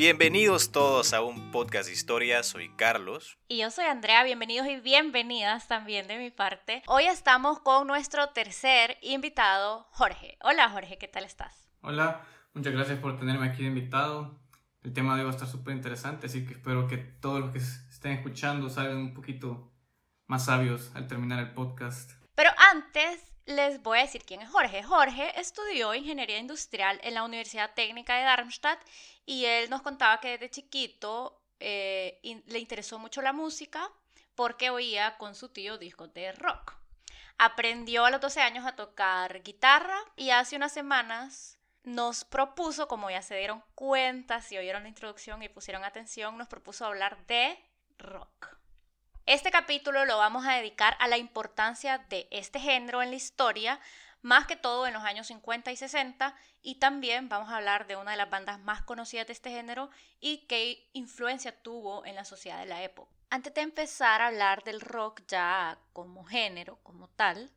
Bienvenidos todos a un podcast de historia, soy Carlos. Y yo soy Andrea, bienvenidos y bienvenidas también de mi parte. Hoy estamos con nuestro tercer invitado, Jorge. Hola Jorge, ¿qué tal estás? Hola, muchas gracias por tenerme aquí de invitado. El tema de hoy va a estar súper interesante, así que espero que todos los que estén escuchando salgan un poquito más sabios al terminar el podcast. Pero antes les voy a decir quién es Jorge. Jorge estudió ingeniería industrial en la Universidad Técnica de Darmstadt y él nos contaba que desde chiquito eh, le interesó mucho la música porque oía con su tío discos de rock. Aprendió a los 12 años a tocar guitarra y hace unas semanas nos propuso, como ya se dieron cuenta, si oyeron la introducción y pusieron atención, nos propuso hablar de rock. Este capítulo lo vamos a dedicar a la importancia de este género en la historia, más que todo en los años 50 y 60, y también vamos a hablar de una de las bandas más conocidas de este género y qué influencia tuvo en la sociedad de la época. Antes de empezar a hablar del rock ya como género, como tal,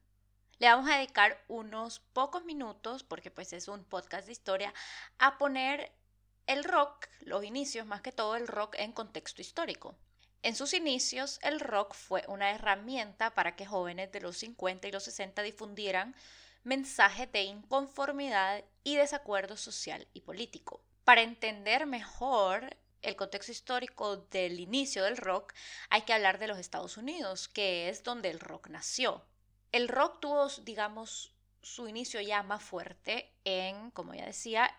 le vamos a dedicar unos pocos minutos, porque pues es un podcast de historia, a poner el rock, los inicios más que todo el rock en contexto histórico. En sus inicios, el rock fue una herramienta para que jóvenes de los 50 y los 60 difundieran mensajes de inconformidad y desacuerdo social y político. Para entender mejor el contexto histórico del inicio del rock, hay que hablar de los Estados Unidos, que es donde el rock nació. El rock tuvo, digamos, su inicio ya más fuerte en, como ya decía,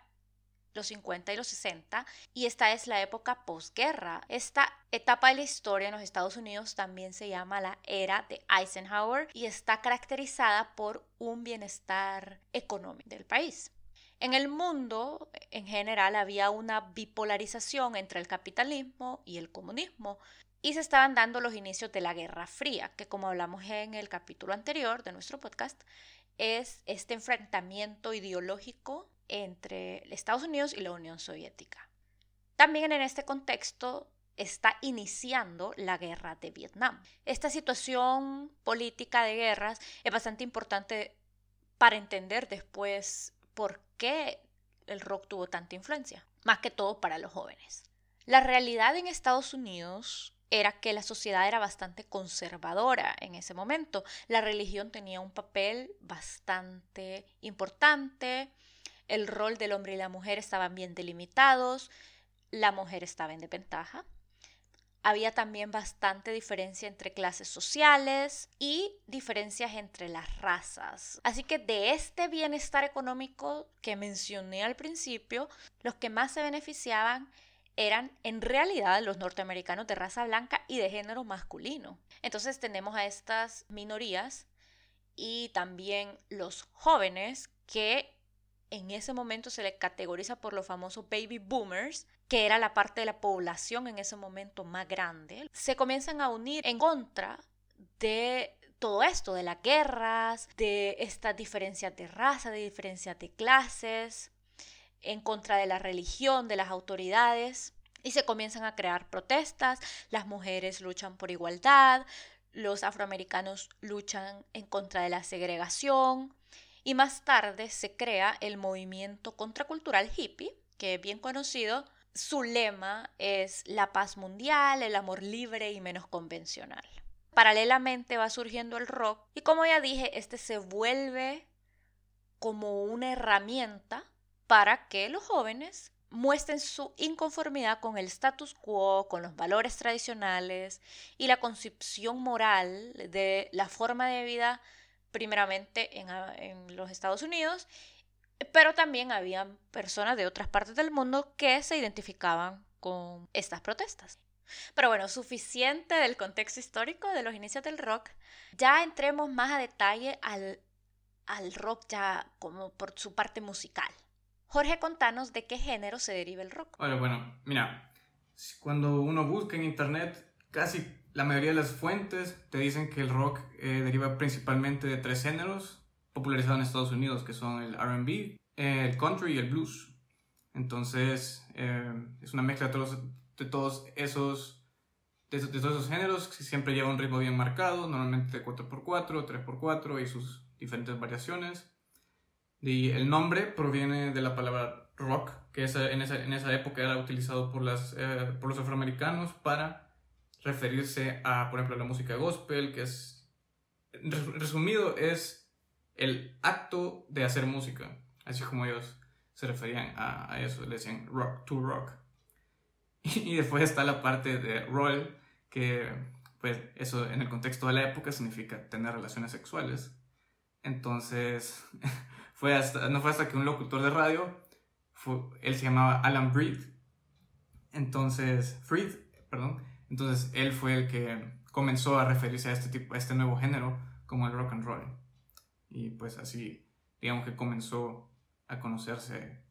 los 50 y los 60, y esta es la época posguerra. Esta etapa de la historia en los Estados Unidos también se llama la era de Eisenhower y está caracterizada por un bienestar económico del país. En el mundo en general había una bipolarización entre el capitalismo y el comunismo y se estaban dando los inicios de la Guerra Fría, que como hablamos en el capítulo anterior de nuestro podcast, es este enfrentamiento ideológico entre Estados Unidos y la Unión Soviética. También en este contexto está iniciando la guerra de Vietnam. Esta situación política de guerras es bastante importante para entender después por qué el rock tuvo tanta influencia, más que todo para los jóvenes. La realidad en Estados Unidos era que la sociedad era bastante conservadora en ese momento. La religión tenía un papel bastante importante, el rol del hombre y la mujer estaban bien delimitados, la mujer estaba en desventaja. Había también bastante diferencia entre clases sociales y diferencias entre las razas. Así que de este bienestar económico que mencioné al principio, los que más se beneficiaban eran en realidad los norteamericanos de raza blanca y de género masculino. Entonces tenemos a estas minorías y también los jóvenes que en ese momento se le categoriza por los famosos baby boomers, que era la parte de la población en ese momento más grande, se comienzan a unir en contra de todo esto, de las guerras, de estas diferencias de raza, de diferencias de clases, en contra de la religión, de las autoridades, y se comienzan a crear protestas, las mujeres luchan por igualdad, los afroamericanos luchan en contra de la segregación, y más tarde se crea el movimiento contracultural hippie, que es bien conocido. Su lema es la paz mundial, el amor libre y menos convencional. Paralelamente va surgiendo el rock y como ya dije, este se vuelve como una herramienta para que los jóvenes muestren su inconformidad con el status quo, con los valores tradicionales y la concepción moral de la forma de vida primeramente en, los Estados Unidos, pero también había personas de otras partes del mundo que se identificaban con estas protestas. Pero bueno, suficiente del contexto histórico de los inicios del rock. Ya entremos más a detalle al, al rock ya como por su parte musical. Jorge, contanos de qué género se deriva el rock. Bueno, bueno, mira, cuando uno busca en internet, casi la mayoría de las fuentes te dicen que el rock eh, deriva principalmente de tres géneros popularizados en Estados Unidos, que son el RB, el country y el blues. Entonces, eh, es una mezcla de todos, esos de, todos esos géneros que siempre lleva un ritmo bien marcado, normalmente de 4x4, 3x4 y sus diferentes variaciones. Y el nombre proviene de la palabra rock, que en, esa, en, esa, época era utilizado por, las, eh, por los afroamericanos para referirse a, por ejemplo, la música gospel, que es, resumido, es el acto de hacer música, así como ellos se referían a, eso, le decían rock to rock. Y, después está la parte de roll, que pues eso en el contexto de la época significa tener relaciones sexuales. Entonces, no fue hasta que un locutor de radio, él se llamaba Alan Breed, entonces, Freed, perdón, entonces él fue el que comenzó a referirse a este, tipo, a este nuevo género como el rock and roll. Y pues así, digamos que comenzó a conocerse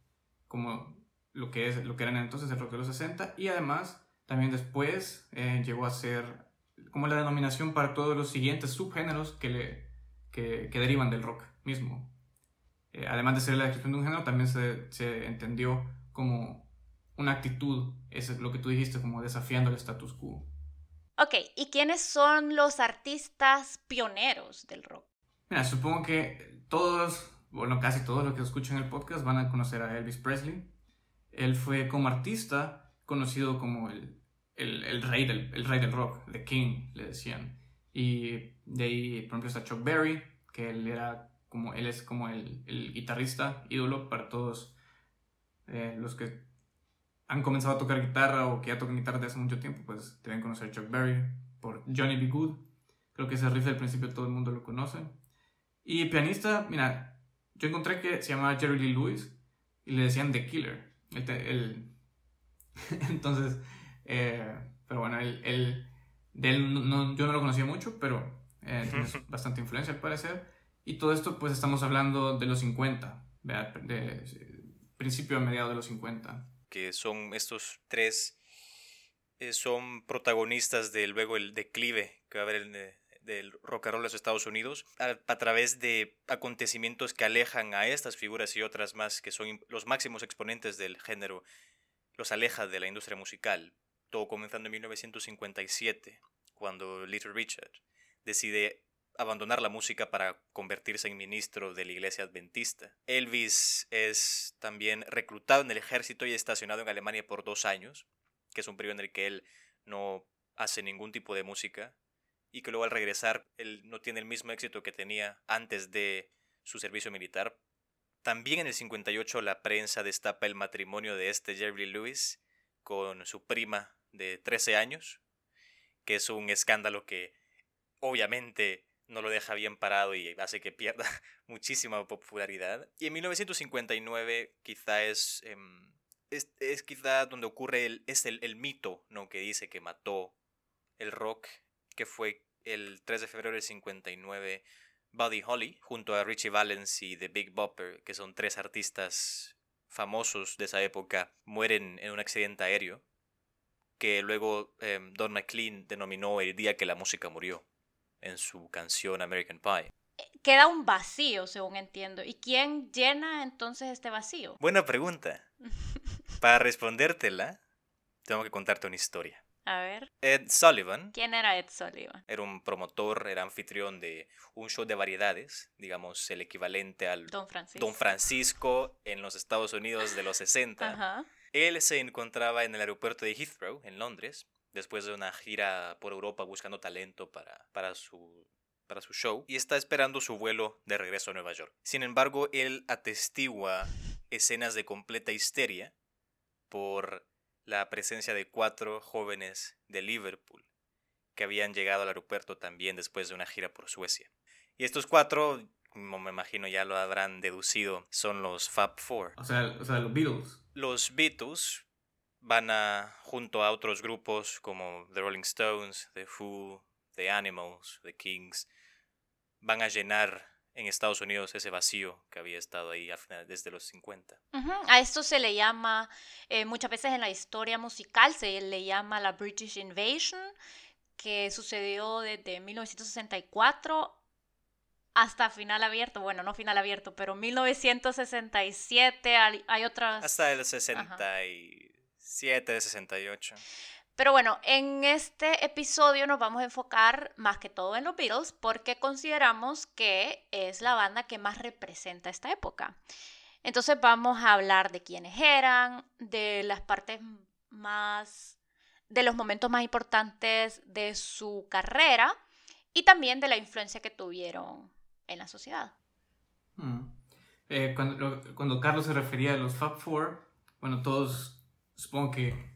como lo que, es, lo que eran entonces el rock de los 60 y además también después eh, llegó a ser como la denominación para todos los siguientes subgéneros que, que derivan del rock mismo. Eh, además de ser la descripción de un género, también se, se entendió como una actitud, eso es lo que tú dijiste, como desafiando el status quo. Ok, ¿y quiénes son los artistas pioneros del rock? Mira, supongo que todos, bueno, casi todos los que escuchan el podcast van a conocer a Elvis Presley. Él fue como artista conocido como el, el, el rey, del, el rey del rock, The King, le decían. Y de ahí, por ejemplo, está Chuck Berry, que él era como él es como el, el guitarrista ídolo para todos eh, los que han comenzado a tocar guitarra o que ya tocan guitarra desde hace mucho tiempo, pues deben conocer Chuck Berry por Johnny B. Good. Creo que ese riff del principio todo el mundo lo conoce. Y pianista, mira, yo encontré que se llamaba Jerry Lee Lewis y le decían The Killer. Entonces, eh, pero bueno, él, de él no, yo no lo conocía mucho, pero eh, tiene bastante influencia al parecer. Y todo esto, pues estamos hablando de los 50, de principio a mediados de los 50. Que son estos tres, eh, son protagonistas de luego el declive que va a haber en, del rock and roll en los Estados Unidos a, a, través de acontecimientos que alejan a estas figuras y otras más que son los máximos exponentes del género, los aleja de la industria musical. Todo comenzando en 1957, cuando Little Richard decide abandonar la música para convertirse en ministro de la iglesia adventista. Elvis es también reclutado en el ejército y estacionado en Alemania por dos años, que es un periodo en el que él no hace ningún tipo de música y que luego al regresar él no tiene el mismo éxito que tenía antes de su servicio militar. También en el 58 la prensa destapa el matrimonio de este Jerry Lewis con su prima de 13 años, que es un escándalo que obviamente no lo deja bien parado y hace que pierda muchísima popularidad. Y en 1959 quizá es, em, es, es, quizá donde ocurre el, es el, el, mito ¿no? que dice que mató el rock, que fue el 3 de febrero del 59 Buddy Holly junto a Richie Valens y The Big Bopper, que son tres artistas famosos de esa época, mueren en un accidente aéreo que luego em, Don McLean denominó el día que la música murió en su canción American Pie. Queda un vacío, según entiendo. ¿Y quién llena entonces este vacío? Buena pregunta. Para respondértela, tengo que contarte una historia. A ver. Ed Sullivan. ¿Quién era Ed Sullivan? Era un promotor, era anfitrión de un show de variedades, digamos el equivalente al Don Francisco, Don Francisco en los Estados Unidos de los 60. Ajá. Él se encontraba en el aeropuerto de Heathrow, en Londres, después de una gira por Europa buscando talento para, para, su, para su show y está esperando su vuelo de regreso a Nueva York. Sin embargo, él atestigua escenas de completa histeria por la presencia de cuatro jóvenes de Liverpool que habían llegado al aeropuerto también después de una gira por Suecia. Y estos cuatro, como me imagino ya lo habrán deducido, son los Fab Four. O sea, o sea los Beatles. Los Beatles van a, junto a otros grupos como The Rolling Stones, The Who, The Animals, The Kings, van a llenar en Estados Unidos ese vacío que había estado ahí desde los 50. Uh -huh. A esto se le llama, eh, muchas veces en la historia musical se le llama la British Invasion, que sucedió desde 1964 hasta final abierto, bueno, no final abierto, pero 1967, hay, hay otras... Hasta el 60 y... 7 de 68. Pero bueno, en este episodio nos vamos a enfocar más que todo en los Beatles porque consideramos que es la banda que más representa esta época. Entonces vamos a hablar de quiénes eran, de las partes más, de los momentos más importantes de su carrera y también de la influencia que tuvieron en la sociedad. Mm. Eh, cuando, cuando, Carlos se refería a los Fab Four, bueno, todos supongo que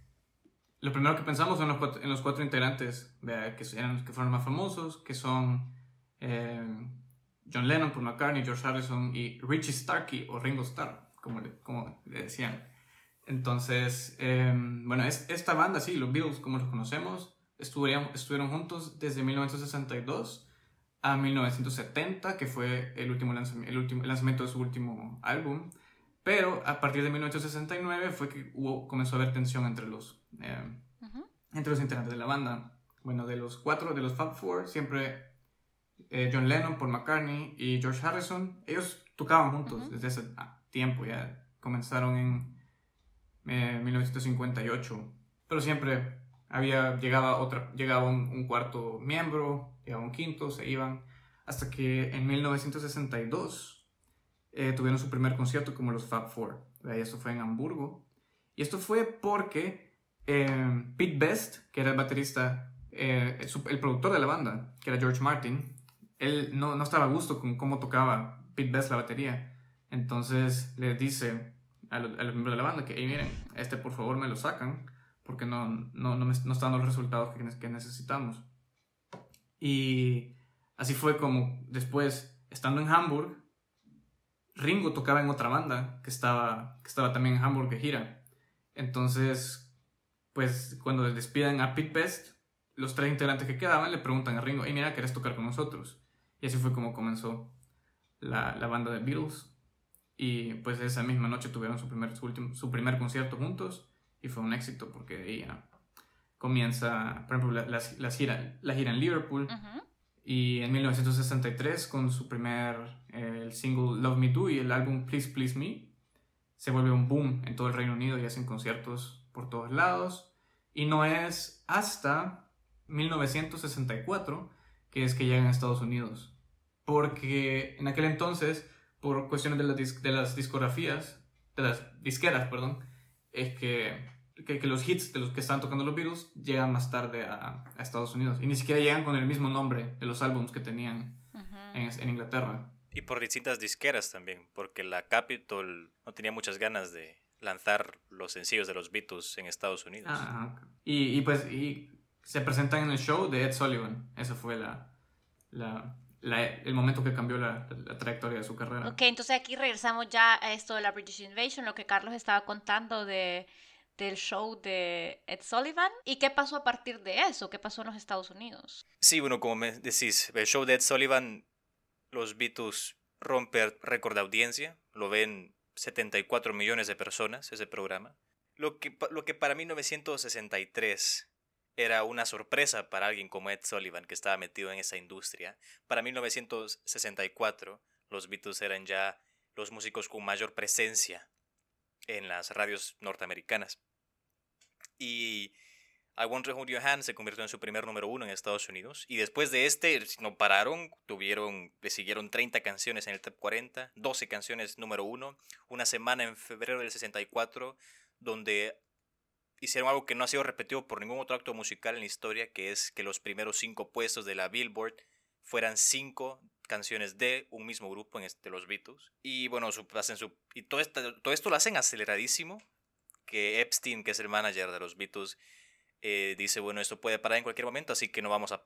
lo primero que pensamos son los cuatro, en los cuatro integrantes que, eran, que fueron más famosos, que son eh, John Lennon, Paul McCartney, George Harrison y Richie Starkey o Ringo Starr, como le, como le decían. Entonces, em, bueno, es, esta banda, sí, los Beatles, como los conocemos, estuvieron, estuvieron juntos desde 1962 a 1970, que fue el último, el último lanzamiento de su último álbum. Pero a partir de 1969 fue que hubo, comenzó a haber tensión entre los, em, entre los integrantes de la banda. Bueno, de los cuatro, de los Fab Four, siempre eh, John Lennon, Paul McCartney y George Harrison, ellos tocaban juntos desde ese ah, tiempo, ya comenzaron en 1958, eh, pero siempre había, llegaba, otra, llegaba un, cuarto miembro, llegaba un quinto, se iban, hasta que en 1962 eh, tuvieron su primer concierto como los Fab Four, y esto fue en Hamburgo, y esto fue porque Pete Best, que era el baterista, el productor de la banda, que era George Martin, él no, no estaba a gusto con cómo tocaba Pete Best la batería. Entonces le dice a los, miembros de la banda que, hey, miren, este por favor me lo sacan porque no, no, no, no están los resultados que, que necesitamos. Y así fue como después, estando en Hamburg, Ringo tocaba en otra banda que estaba, que estaba también en Hamburg de gira. Entonces, pues cuando despiden a Pete Best, los tres integrantes que quedaban le preguntan a Ringo, hey mira, ¿querés tocar con nosotros? Y así fue como comenzó la, la banda de Beatles. Y pues esa misma noche tuvieron su primer, su, último, su primer concierto juntos y fue un éxito porque ahí comienza, por ejemplo, la, la, la gira en Liverpool. Y en 1963, con su primer el single Love Me Do y el álbum Please Please Me, se vuelve un boom en todo el Reino Unido y hacen conciertos por todos lados. Y no es hasta 1964 que es que llegan a Estados Unidos. Porque en aquel entonces, por cuestiones de las, de las discografías, de las disqueras, perdón, es que, que, los hits de los que estaban tocando los Beatles llegan más tarde a, a, Estados Unidos. Y ni siquiera llegan con el mismo nombre de los álbumes que tenían en, en, Inglaterra. Y por distintas disqueras también, porque la Capitol no tenía muchas ganas de lanzar los sencillos de los Beatles en Estados Unidos. Ah, y, y, pues y se presentan en el show de Ed Sullivan. Ese fue la, la, el momento que cambió la, trayectoria de su carrera. Ok, entonces aquí regresamos ya a esto de la British Invasion, lo que Carlos estaba contando de, del show de Ed Sullivan. ¿Y qué pasó a partir de eso? ¿Qué pasó en los Estados Unidos? Sí, bueno, como me decís, el show de Ed Sullivan, los Beatles rompen récord de audiencia, lo ven 74 millones de personas ese programa. Lo que, lo que para 1963 era una sorpresa para alguien como Ed Sullivan, que estaba metido en esa industria. Para 1964, los Beatles eran ya los músicos con mayor presencia en las radios norteamericanas. Y I Want to Hold Your Hand se convirtió en su primer número uno en Estados Unidos. Y después de este, no pararon, tuvieron, le siguieron 30 canciones en el top 40, 12 canciones número uno, una semana en febrero del 64, donde hicieron algo que no ha sido repetido por ningún otro acto musical en la historia, que es que los primeros cinco puestos de la Billboard fueran cinco canciones de un mismo grupo en este, los Beatles. Y bueno, su, hacen su, y todo, todo esto lo hacen aceleradísimo, que Epstein, que es el manager de los Beatles, eh, dice, bueno, esto puede parar en cualquier momento, así que no vamos a,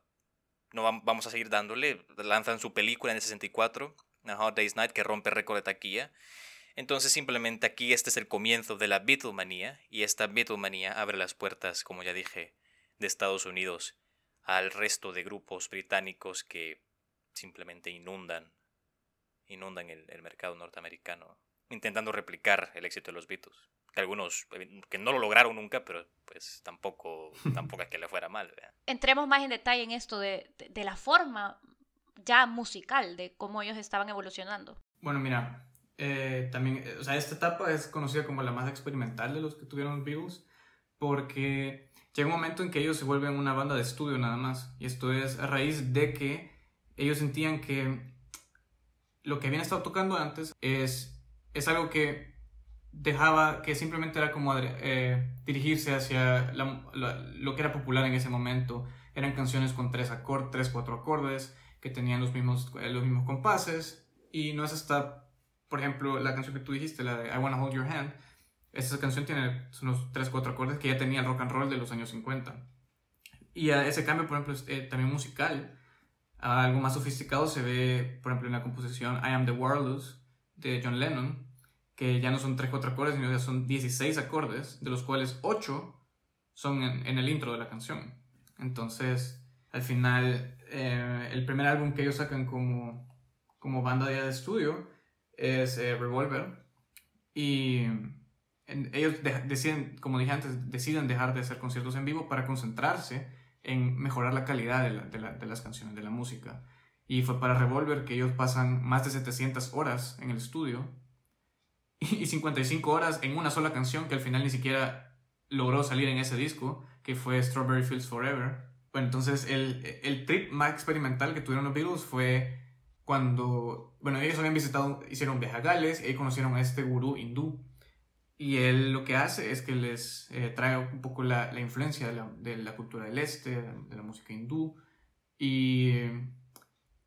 no vamos a seguir dándole. Lanzan su película en el 64, A Hot Day's Night, que rompe récord de taquilla. Entonces simplemente aquí este es el comienzo de la Beatlemanía y esta Beatlemanía abre las puertas, como ya dije, de Estados Unidos al resto de grupos británicos que simplemente inundan, inundan el, mercado norteamericano, intentando replicar el éxito de los Beatles. Que algunos eh, que no lo lograron nunca, pero pues tampoco, tampoco es que le fuera mal. Entremos más en detalle en esto de, de la forma ya musical, de cómo ellos estaban evolucionando. Bueno, mira, eh, también, eh, o sea, esta etapa es conocida como la más experimental de los que tuvieron Beatles, porque llega un momento en que ellos se vuelven una banda de estudio nada más, y esto es a raíz de que ellos sentían que lo que habían estado tocando antes es es algo que dejaba, que simplemente era como eh, dirigirse hacia lo que era popular en ese momento. Eran canciones con tres, acordes, tres cuatro acordes, que tenían los mismos, eh, los mismos compases, y no es hasta, por ejemplo, la canción que tú dijiste, la de I Wanna Hold Your Hand, esa canción tiene unos tres cuatro acordes que ya tenía el rock and roll de los años 50. Y ese cambio, por ejemplo, eh, también musical, algo más sofisticado se ve, por ejemplo, en la composición I Am the Warless de John Lennon, que ya no son 3, 4 acordes, sino que son 16 acordes, de los cuales 8 son en, el intro de la canción. Entonces, al final, eh, el primer álbum que ellos sacan como, como banda de estudio es eh, Revolver. Y ellos deciden, como dije antes, deciden dejar de hacer conciertos en vivo para concentrarse en mejorar la calidad de, de las canciones, de la música. Y fue para Revolver que ellos pasan más de 700 horas en el estudio y 55 horas en una sola canción que al final ni siquiera logró salir en ese disco, que fue Strawberry Fields Forever. Bueno, entonces el, el trip más experimental que tuvieron los Beatles fue cuando, bueno, ellos habían visitado, hicieron viaje a Gales y ahí conocieron a este gurú hindú. Y él lo que hace es que les eh, trae un poco la, la influencia de la, de la, cultura del este, de la música hindú. Y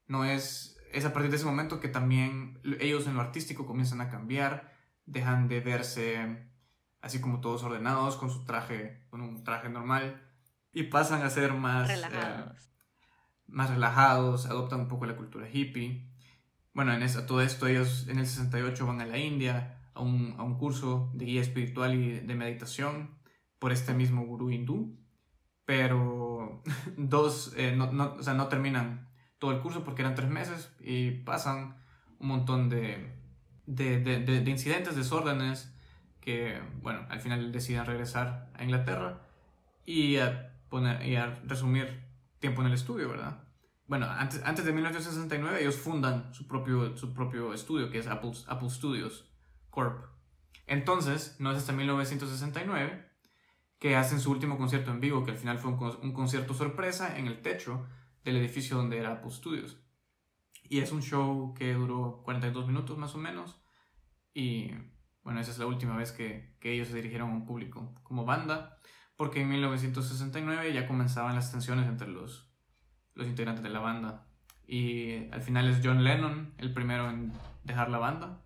no es, es a partir de ese momento que también ellos en lo artístico comienzan a cambiar dejan de verse así como todos ordenados con su traje, con un traje normal y pasan a ser más eh, relajados, más relajados adoptan un poco la cultura hippie. Bueno, en esa, todo esto ellos en el 68 van a la India a un, a un curso de guía espiritual y de meditación por este mismo gurú hindú, pero dos, eh, no, no, o sea, no terminan todo el curso porque eran tres meses y pasan un montón de, de, de, de, incidentes, desórdenes, que, bueno, al final deciden regresar a Inglaterra y a, poner, y a resumir tiempo en el estudio, ¿verdad? Bueno, antes, antes de 1969 ellos fundan su propio, su propio estudio, que es Apple, Apple Studios Corp. Entonces, no es hasta 1969 que hacen su último concierto en vivo, que al final fue un, un concierto sorpresa en el techo del edificio donde era Apple Studios. Y es un show que duró 42 minutos más o menos. Y bueno, esa es la última vez que, que ellos se dirigieron a un público como banda. Porque en 1969 ya comenzaban las tensiones entre los, los integrantes de la banda. Y al final es John Lennon el primero en dejar la banda.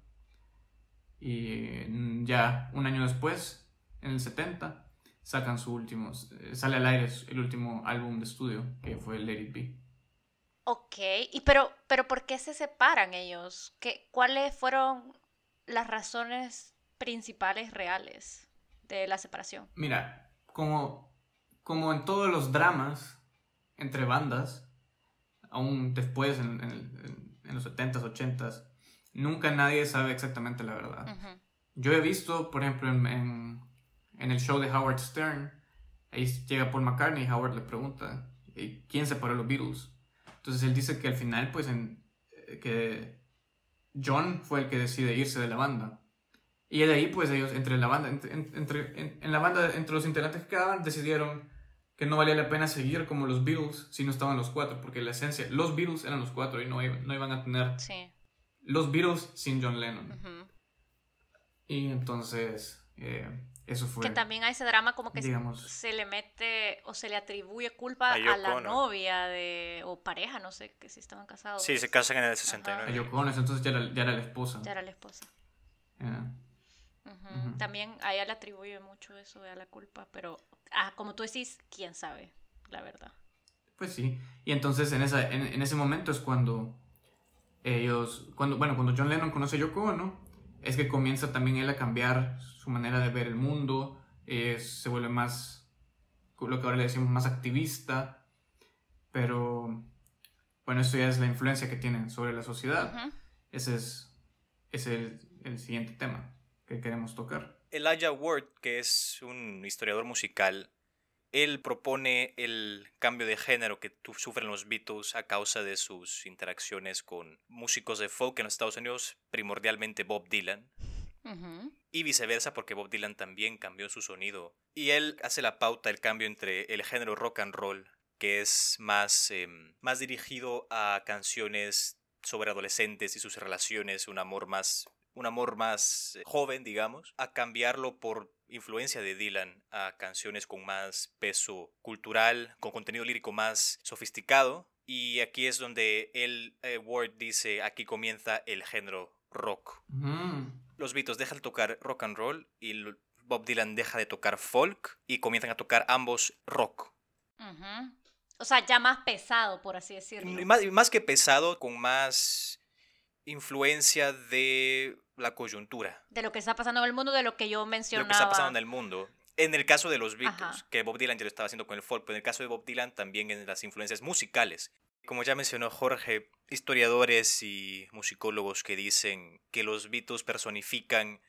Y ya un año después, en el 70, sacan su último, sale al aire el último álbum de estudio, que fue Let It Be. Ok, y pero, pero ¿por qué se separan ellos? ¿Qué, ¿Cuáles fueron las razones principales reales de la separación? Mira, como, como en todos los dramas entre bandas, aún después en, en, los 70s, 80s, nunca nadie sabe exactamente la verdad. Yo he visto, por ejemplo, en, en, el show de Howard Stern, ahí llega Paul McCartney y Howard le pregunta, ¿quién separó los Beatles? Entonces él dice que al final, pues, en, eh, que John fue el que decide irse de la banda. Y de ahí, pues, ellos, entre la banda, entre, en, la banda, entre los integrantes que quedaban, decidieron que no valía la pena seguir como los Beatles si no estaban los cuatro, porque la esencia, los Beatles eran los cuatro y no, no iban a tener los Beatles sin John Lennon. Y entonces, eh, eso fue. Que también hay ese drama como que se le mete o se le atribuye culpa a, la novia de, o pareja, no sé, que si estaban casados. Sí, se casan en el 69. A Yoko entonces ya era, ya era, la esposa. Ya era la esposa. También a ella le atribuye mucho eso de la culpa, pero ah, como tú decís, quién sabe, la verdad. Pues sí, y entonces en, esa, en, ese momento es cuando ellos, cuando, bueno, cuando John Lennon conoce a Yoko ¿no? Es que comienza también él a cambiar su manera de ver el mundo, eh, se vuelve más, lo que ahora le decimos, más activista, pero bueno, eso ya es la influencia que tienen sobre la sociedad. Ese es, es el, el, siguiente tema que queremos tocar. Elijah Ward, que es un historiador musical, él propone el cambio de género que sufren los Beatles a causa de sus interacciones con músicos de folk en los Estados Unidos, primordialmente Bob Dylan. Y viceversa, porque Bob Dylan también cambió su sonido. Y él hace la pauta, el cambio entre el género rock and roll, que es más, em, más dirigido a canciones sobre adolescentes y sus relaciones, un amor más un amor más eh, joven, digamos, a cambiarlo por influencia de Dylan a canciones con más peso cultural, con contenido lírico más sofisticado. Y aquí es donde el eh, Ward dice, aquí comienza el género rock. Los Beatles dejan de tocar rock and roll y Bob Dylan deja de tocar folk y comienzan a tocar ambos rock. O sea, ya más pesado, por así decirlo. Más, más que pesado, con más influencia de la coyuntura. De lo que está pasando en el mundo, de lo que yo mencionaba. De lo que está pasando en el mundo. En el caso de los Beatles, que Bob Dylan ya lo estaba haciendo con el folk, pero en el caso de Bob Dylan también en las influencias musicales. Como ya mencionó Jorge, historiadores y musicólogos que dicen que los Beatles personifican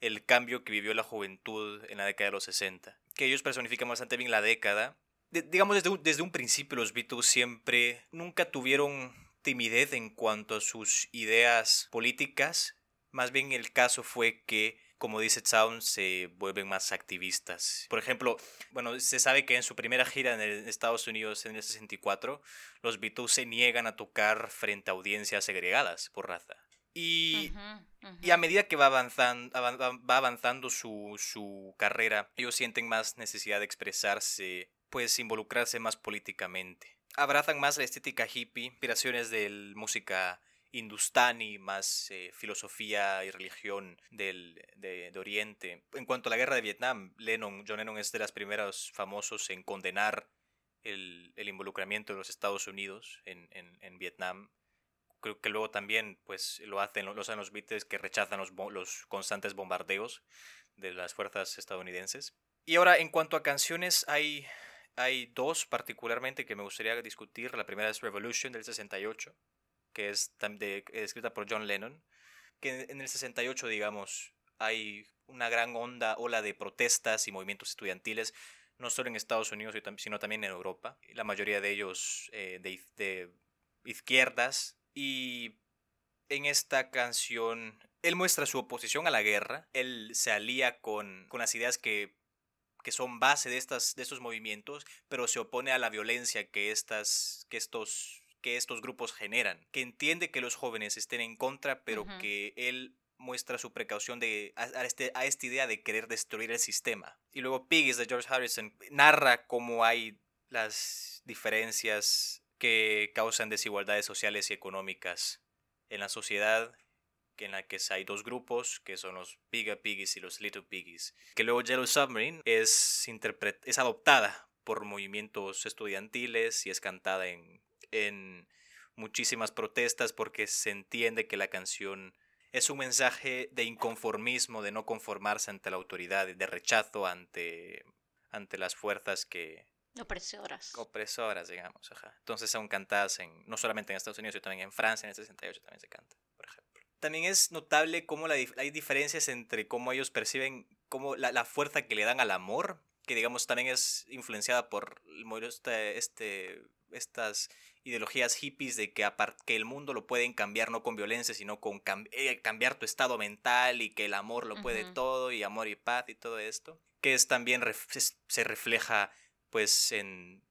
el cambio que vivió la juventud en la década de los 60. Que ellos personifican bastante bien la década. digamos, desde un, desde un principio los Beatles siempre nunca tuvieron timidez en cuanto a sus ideas políticas. Más bien el caso fue que como dice Sound, se vuelven más activistas. Por ejemplo, bueno, se sabe que en su primera gira en Estados Unidos en el 64, los Beatles se niegan a tocar frente a audiencias segregadas por raza. Y, y a medida que va avanzando, va avanzando su, su carrera, ellos sienten más necesidad de expresarse, pues involucrarse más políticamente. Abrazan más la estética hippie, inspiraciones de música hindustani, más eh, filosofía y religión del, de, Oriente. En cuanto a la guerra de Vietnam, Lennon, John Lennon es de los primeros famosos en condenar el, el involucramiento de los Estados Unidos en, en, en, Vietnam. Creo que luego también pues, lo hacen los, Beatles que rechazan los, los constantes bombardeos de las fuerzas estadounidenses. Y ahora, en cuanto a canciones, hay, hay dos particularmente que me gustaría discutir. La primera es Revolution del 68, que es escrita por John Lennon, que en el 68, digamos, hay una gran onda, ola de protestas y movimientos estudiantiles, no solo en Estados Unidos, sino también en Europa, la mayoría de ellos eh, de, de izquierdas, y en esta canción él muestra su oposición a la guerra, él se alía con, con las ideas que, que son base de, estas, de estos movimientos, pero se opone a la violencia que, estas, que estos que estos grupos generan, que entiende que los jóvenes estén en contra, pero que él muestra su precaución de, a, este, a esta idea de querer destruir el sistema. Y luego Piggies de George Harrison narra cómo hay las diferencias que causan desigualdades sociales y económicas en la sociedad en la que hay dos grupos, que son los Bigger Piggies y los Little Piggies. Que luego Yellow Submarine es, es adoptada por movimientos estudiantiles y es cantada en en muchísimas protestas porque se entiende que la canción es un mensaje de inconformismo, de no conformarse ante la autoridad, de rechazo ante, ante las fuerzas que... Opresoras. Opresoras, digamos. Ajá. Entonces son cantadas en, no solamente en Estados Unidos, sino también en Francia, en el 68 también se canta, por ejemplo. También es notable cómo la, hay diferencias entre cómo ellos perciben cómo la, la fuerza que le dan al amor, que digamos también es influenciada por este, este, estas ideologías hippies de que, que el mundo lo pueden cambiar no con violencia, sino con eh, cambiar tu estado mental y que el amor lo puede todo y amor y paz y todo esto, que es también se refleja pues en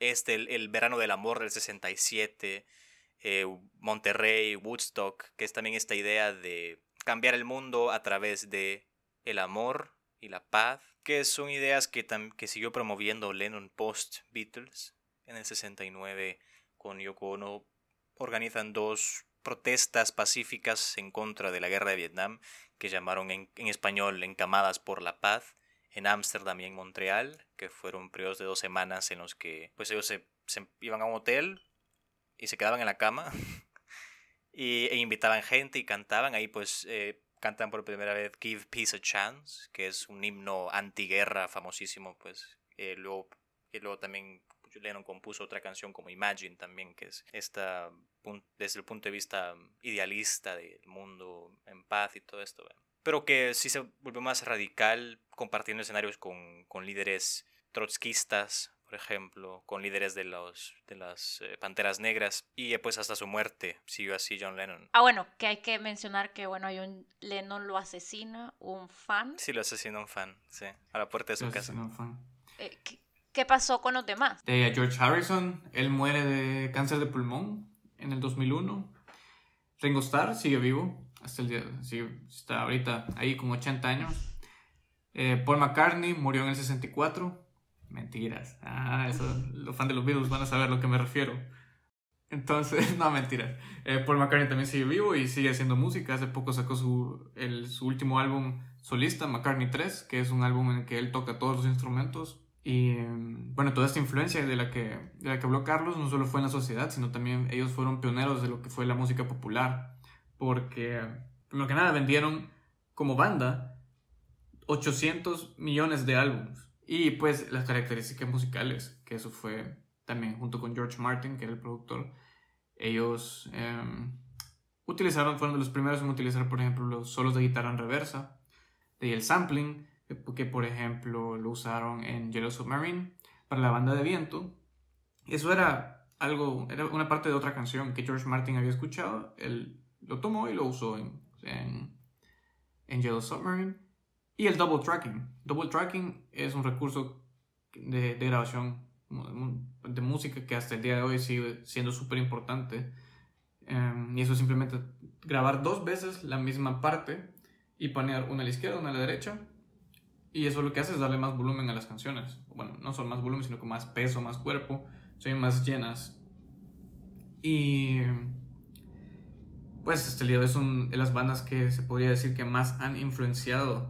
este, el, verano del amor del 67, eh, Monterrey, Woodstock, que es también esta idea de cambiar el mundo a través de el amor y la paz, que son ideas que, que siguió promoviendo Lennon post Beatles en el 69 con Yoko Ono organizan dos protestas pacíficas en contra de la guerra de Vietnam que llamaron en, español Encamadas por la Paz en Ámsterdam y en Montreal, que fueron periodos de dos semanas en los que pues ellos se, iban a un hotel y se quedaban en la cama y, e invitaban gente y cantaban. Ahí pues eh, cantan por primera vez Give Peace a Chance, que es un himno antiguerra famosísimo, pues eh, luego, y luego también Lennon compuso otra canción como Imagine también, que es esta, desde el punto de vista idealista del mundo en paz y todo esto. Pero que sí se volvió más radical compartiendo escenarios con, con líderes trotskistas, por ejemplo, con líderes de, los, de las eh, Panteras Negras y pues hasta su muerte siguió así John Lennon. Ah, bueno, que hay que mencionar que bueno, hay un Lennon lo asesina un fan. Sí, lo asesina un fan, sí, a la puerta de su casa. Un fan. Eh, ¿Qué pasó con los demás? De George Harrison, él muere de cáncer de pulmón en el 2001. Ringo Starr sigue vivo, hasta el día, sí, está ahorita ahí con 80 años. Eh, Paul McCartney murió en el 64. Mentiras. Ah, eso, los fans de los Beatles van a saber a lo que me refiero. Entonces, no, mentiras. Eh, Paul McCartney también sigue vivo y sigue haciendo música. Hace poco sacó su, el, su último álbum solista, McCartney 3, que es un álbum en el que él toca todos los instrumentos. Y bueno, toda esta influencia de la, que, de la que habló Carlos no solo fue en la sociedad, sino también ellos fueron pioneros de lo que fue la música popular. Porque, primero que nada, vendieron como banda 800 millones de álbumes. Y pues las características musicales, que eso fue también junto con George Martin, que era el productor, ellos em, utilizaron, fueron de los primeros en utilizar, por ejemplo, los solos de guitarra en reversa, de el sampling, que, por ejemplo lo usaron en Yellow Submarine para la banda de viento. Eso era algo, era una parte de otra canción que George Martin había escuchado, él lo tomó y lo usó en, en, en Yellow Submarine. Y el double tracking. Double tracking es un recurso de, de grabación de música que hasta el día de hoy sigue siendo súper importante. Em, y eso es simplemente grabar dos veces la misma parte y poner una a la izquierda, una a la derecha. Y eso lo que hace es darle más volumen a las canciones. Bueno, no son más volumen, sino con más peso, más cuerpo. Son más llenas. Y pues este día es una de las bandas que se podría decir que más han influenciado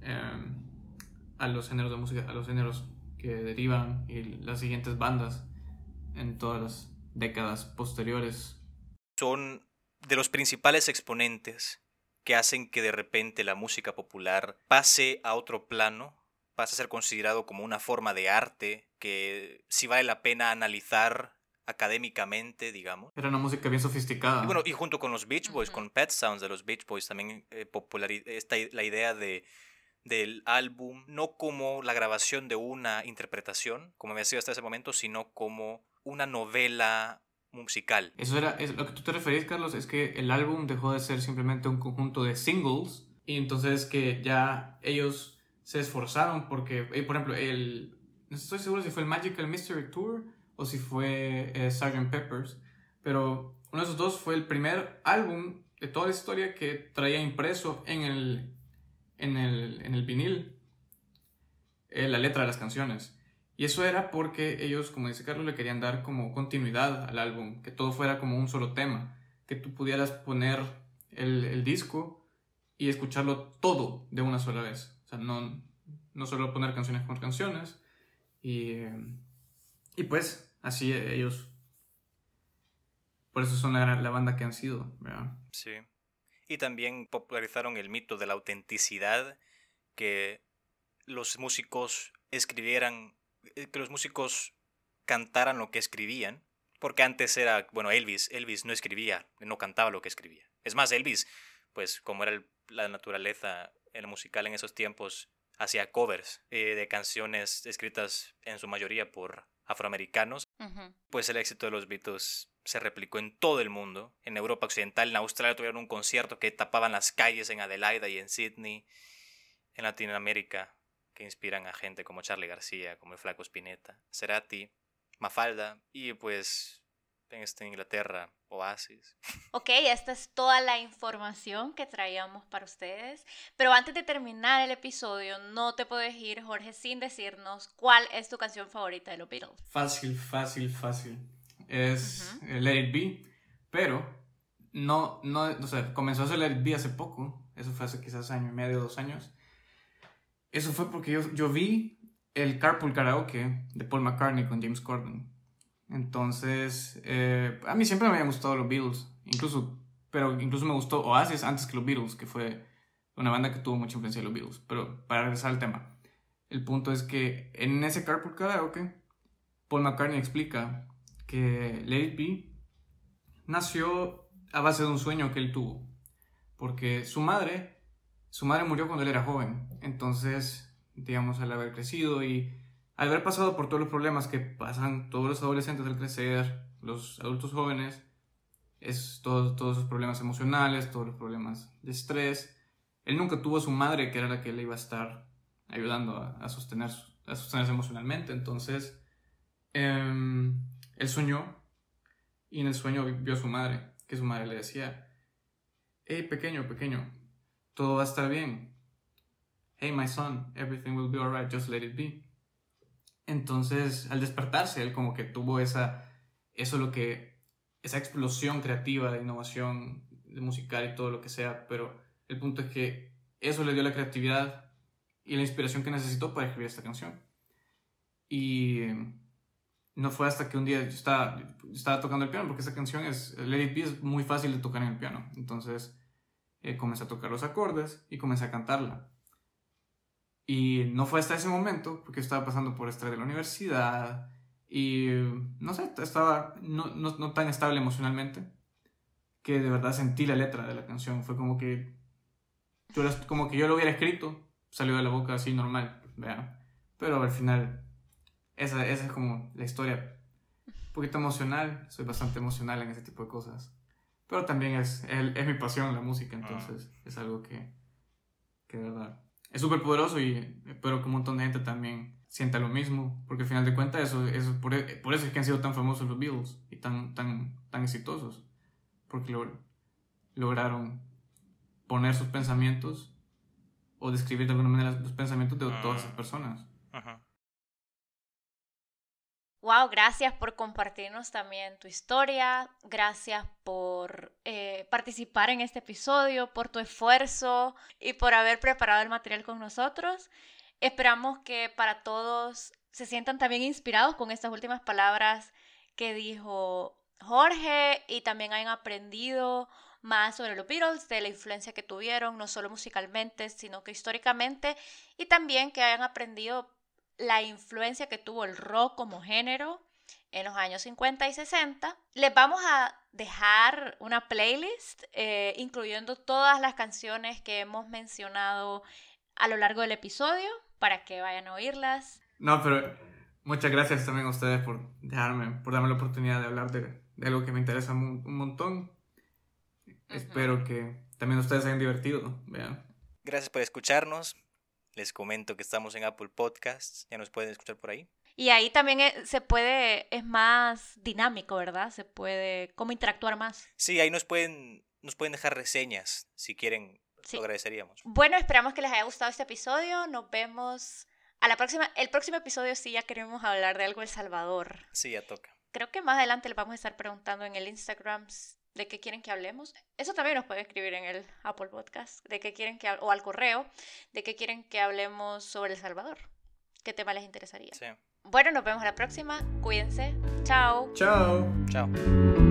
em, a los géneros de música, a los géneros que derivan y las siguientes bandas en todas las décadas posteriores. Son de los principales exponentes que hacen que de repente la música popular pase a otro plano, pase a ser considerado como una forma de arte que si vale la pena analizar académicamente, digamos. Era una música bien sofisticada. Y bueno, y junto con los Beach Boys, con Pet Sounds de los Beach Boys, también eh, esta, la idea de del álbum, no como la grabación de una interpretación, como me sido hasta ese momento, sino como una novela musical. Eso era, lo que tú te referís, Carlos, es que el álbum dejó de ser simplemente un conjunto de singles y entonces que ya ellos se esforzaron porque, eh, por ejemplo, el, no estoy seguro si fue el Magical Mystery Tour o si fue eh, Sgt. Peppers, pero uno de esos dos fue el primer álbum de toda la historia que traía impreso en el, en el, en el vinil eh, la letra de las canciones. Y eso era porque ellos, como dice Carlos, le querían dar como continuidad al álbum, que todo fuera como un solo tema, que tú pudieras poner el, el disco y escucharlo todo de una sola vez. O sea, no, no solo poner canciones por canciones. Y, y pues así ellos... Por eso son la, la banda que han sido, ¿verdad? Sí y también popularizaron el mito de la autenticidad, que los músicos escribieran, que los músicos cantaran lo que escribían, porque antes era, bueno, Elvis, Elvis no escribía, no cantaba lo que escribía. Es más, Elvis, pues como era la naturaleza el musical en esos tiempos, hacía covers eh, de canciones escritas en su mayoría por afroamericanos, pues el éxito de los Beatles se replicó en todo el mundo. En Europa Occidental, en Australia tuvieron un concierto que tapaban las calles en Adelaida y en Sydney. En Latinoamérica, que inspiran a gente como Charlie García, como el Flaco Spinetta, Cerati, Mafalda y pues en esta Inglaterra, Oasis. Ok, esta es toda la información que traíamos para ustedes. Pero antes de terminar el episodio, no te puedes ir, Jorge, sin decirnos cuál es tu canción favorita de los Beatles. Fácil, fácil, fácil. Es Let It Be, pero no, no, o sea, comenzó a hacer Let It Be hace poco. Eso fue hace quizás año y medio, dos años. Eso fue porque yo, yo vi el Carpool Karaoke de Paul McCartney con James Corden. Entonces, eh, a mí siempre me habían gustado los Beatles, incluso, pero incluso me gustó Oasis antes que los Beatles, que fue una banda que tuvo mucha influencia de los Beatles. Pero para regresar al tema, el punto es que en ese Carpool Karaoke, Paul McCartney explica que It Be nació a base de un sueño que él tuvo, porque su madre, su madre murió cuando él era joven, entonces, digamos, al haber crecido y al haber pasado por todos los problemas que pasan todos los adolescentes al crecer, los adultos jóvenes, es todo, todos esos problemas emocionales, todos los problemas de estrés, él nunca tuvo a su madre que era la que le iba a estar ayudando a, sostener, a sostenerse emocionalmente. Entonces, em, él soñó y en el sueño vio a su madre, que su madre le decía, hey, pequeño, pequeño, todo va a estar bien. Hey, my son, everything will be alright, just let it be. Entonces, al despertarse, él como que tuvo esa, eso lo que, esa explosión creativa de innovación de musical y todo lo que sea, pero el punto es que eso le dio la creatividad y la inspiración que necesitó para escribir esta canción. Y no fue hasta que un día yo estaba, estaba tocando el piano, porque esta canción es, Let It Be es muy fácil de tocar en el piano. Entonces eh, comencé a tocar los acordes y comencé a cantarla. Y no fue hasta ese momento, porque estaba pasando por estrés de la universidad y no sé, estaba no, no, no, tan estable emocionalmente que de verdad sentí la letra de la canción. Fue como que yo, como que yo lo hubiera escrito, salió de la boca así normal, vean. Pero al final esa, esa es como la historia. Un poquito emocional, soy bastante emocional en ese tipo de cosas. Pero también es, es, es mi pasión la música, ah. entonces es algo que, que de verdad es súper poderoso y espero que un montón de gente también sienta lo mismo, porque al final de cuentas eso, eso por, por, eso es que han sido tan famosos los Beatles y tan, tan, tan exitosos, porque lo, lograron poner sus pensamientos o describir de alguna manera los pensamientos de todas esas personas. Wow, gracias por compartirnos también tu historia, gracias por eh, participar en este episodio, por tu esfuerzo y por haber preparado el material con nosotros. Esperamos que para todos se sientan también inspirados con estas últimas palabras que dijo Jorge y también hayan aprendido más sobre los Beatles, de la influencia que tuvieron, no solo musicalmente, sino que históricamente, y también que hayan aprendido la influencia que tuvo el rock como género en los años 50 y 60. Les vamos a dejar una playlist eh, incluyendo todas las canciones que hemos mencionado a lo largo del episodio para que vayan a oírlas. No, pero muchas gracias también a ustedes por dejarme, por darme la oportunidad de hablar de, algo que me interesa un, montón. Espero que también ustedes se hayan divertido. Vean. Gracias por escucharnos. Les comento que estamos en Apple Podcasts, ya nos pueden escuchar por ahí. Y ahí también e, se puede, es más dinámico, ¿verdad? Se puede como interactuar más. Sí, ahí nos pueden, nos pueden dejar reseñas si quieren, lo agradeceríamos. Bueno, esperamos que les haya gustado este episodio. Nos vemos a la próxima. El próximo episodio sí ya queremos hablar de algo El Salvador. Sí, ya toca. Creo que más adelante les vamos a estar preguntando en el Instagram de qué quieren que hablemos. Eso también nos pueden escribir en el Apple Podcast, de qué quieren que o al correo, de qué quieren que hablemos sobre El Salvador. ¿Qué tema les interesaría? Sí. Bueno, nos vemos la próxima. Cuídense. Chao. Chao. Chao.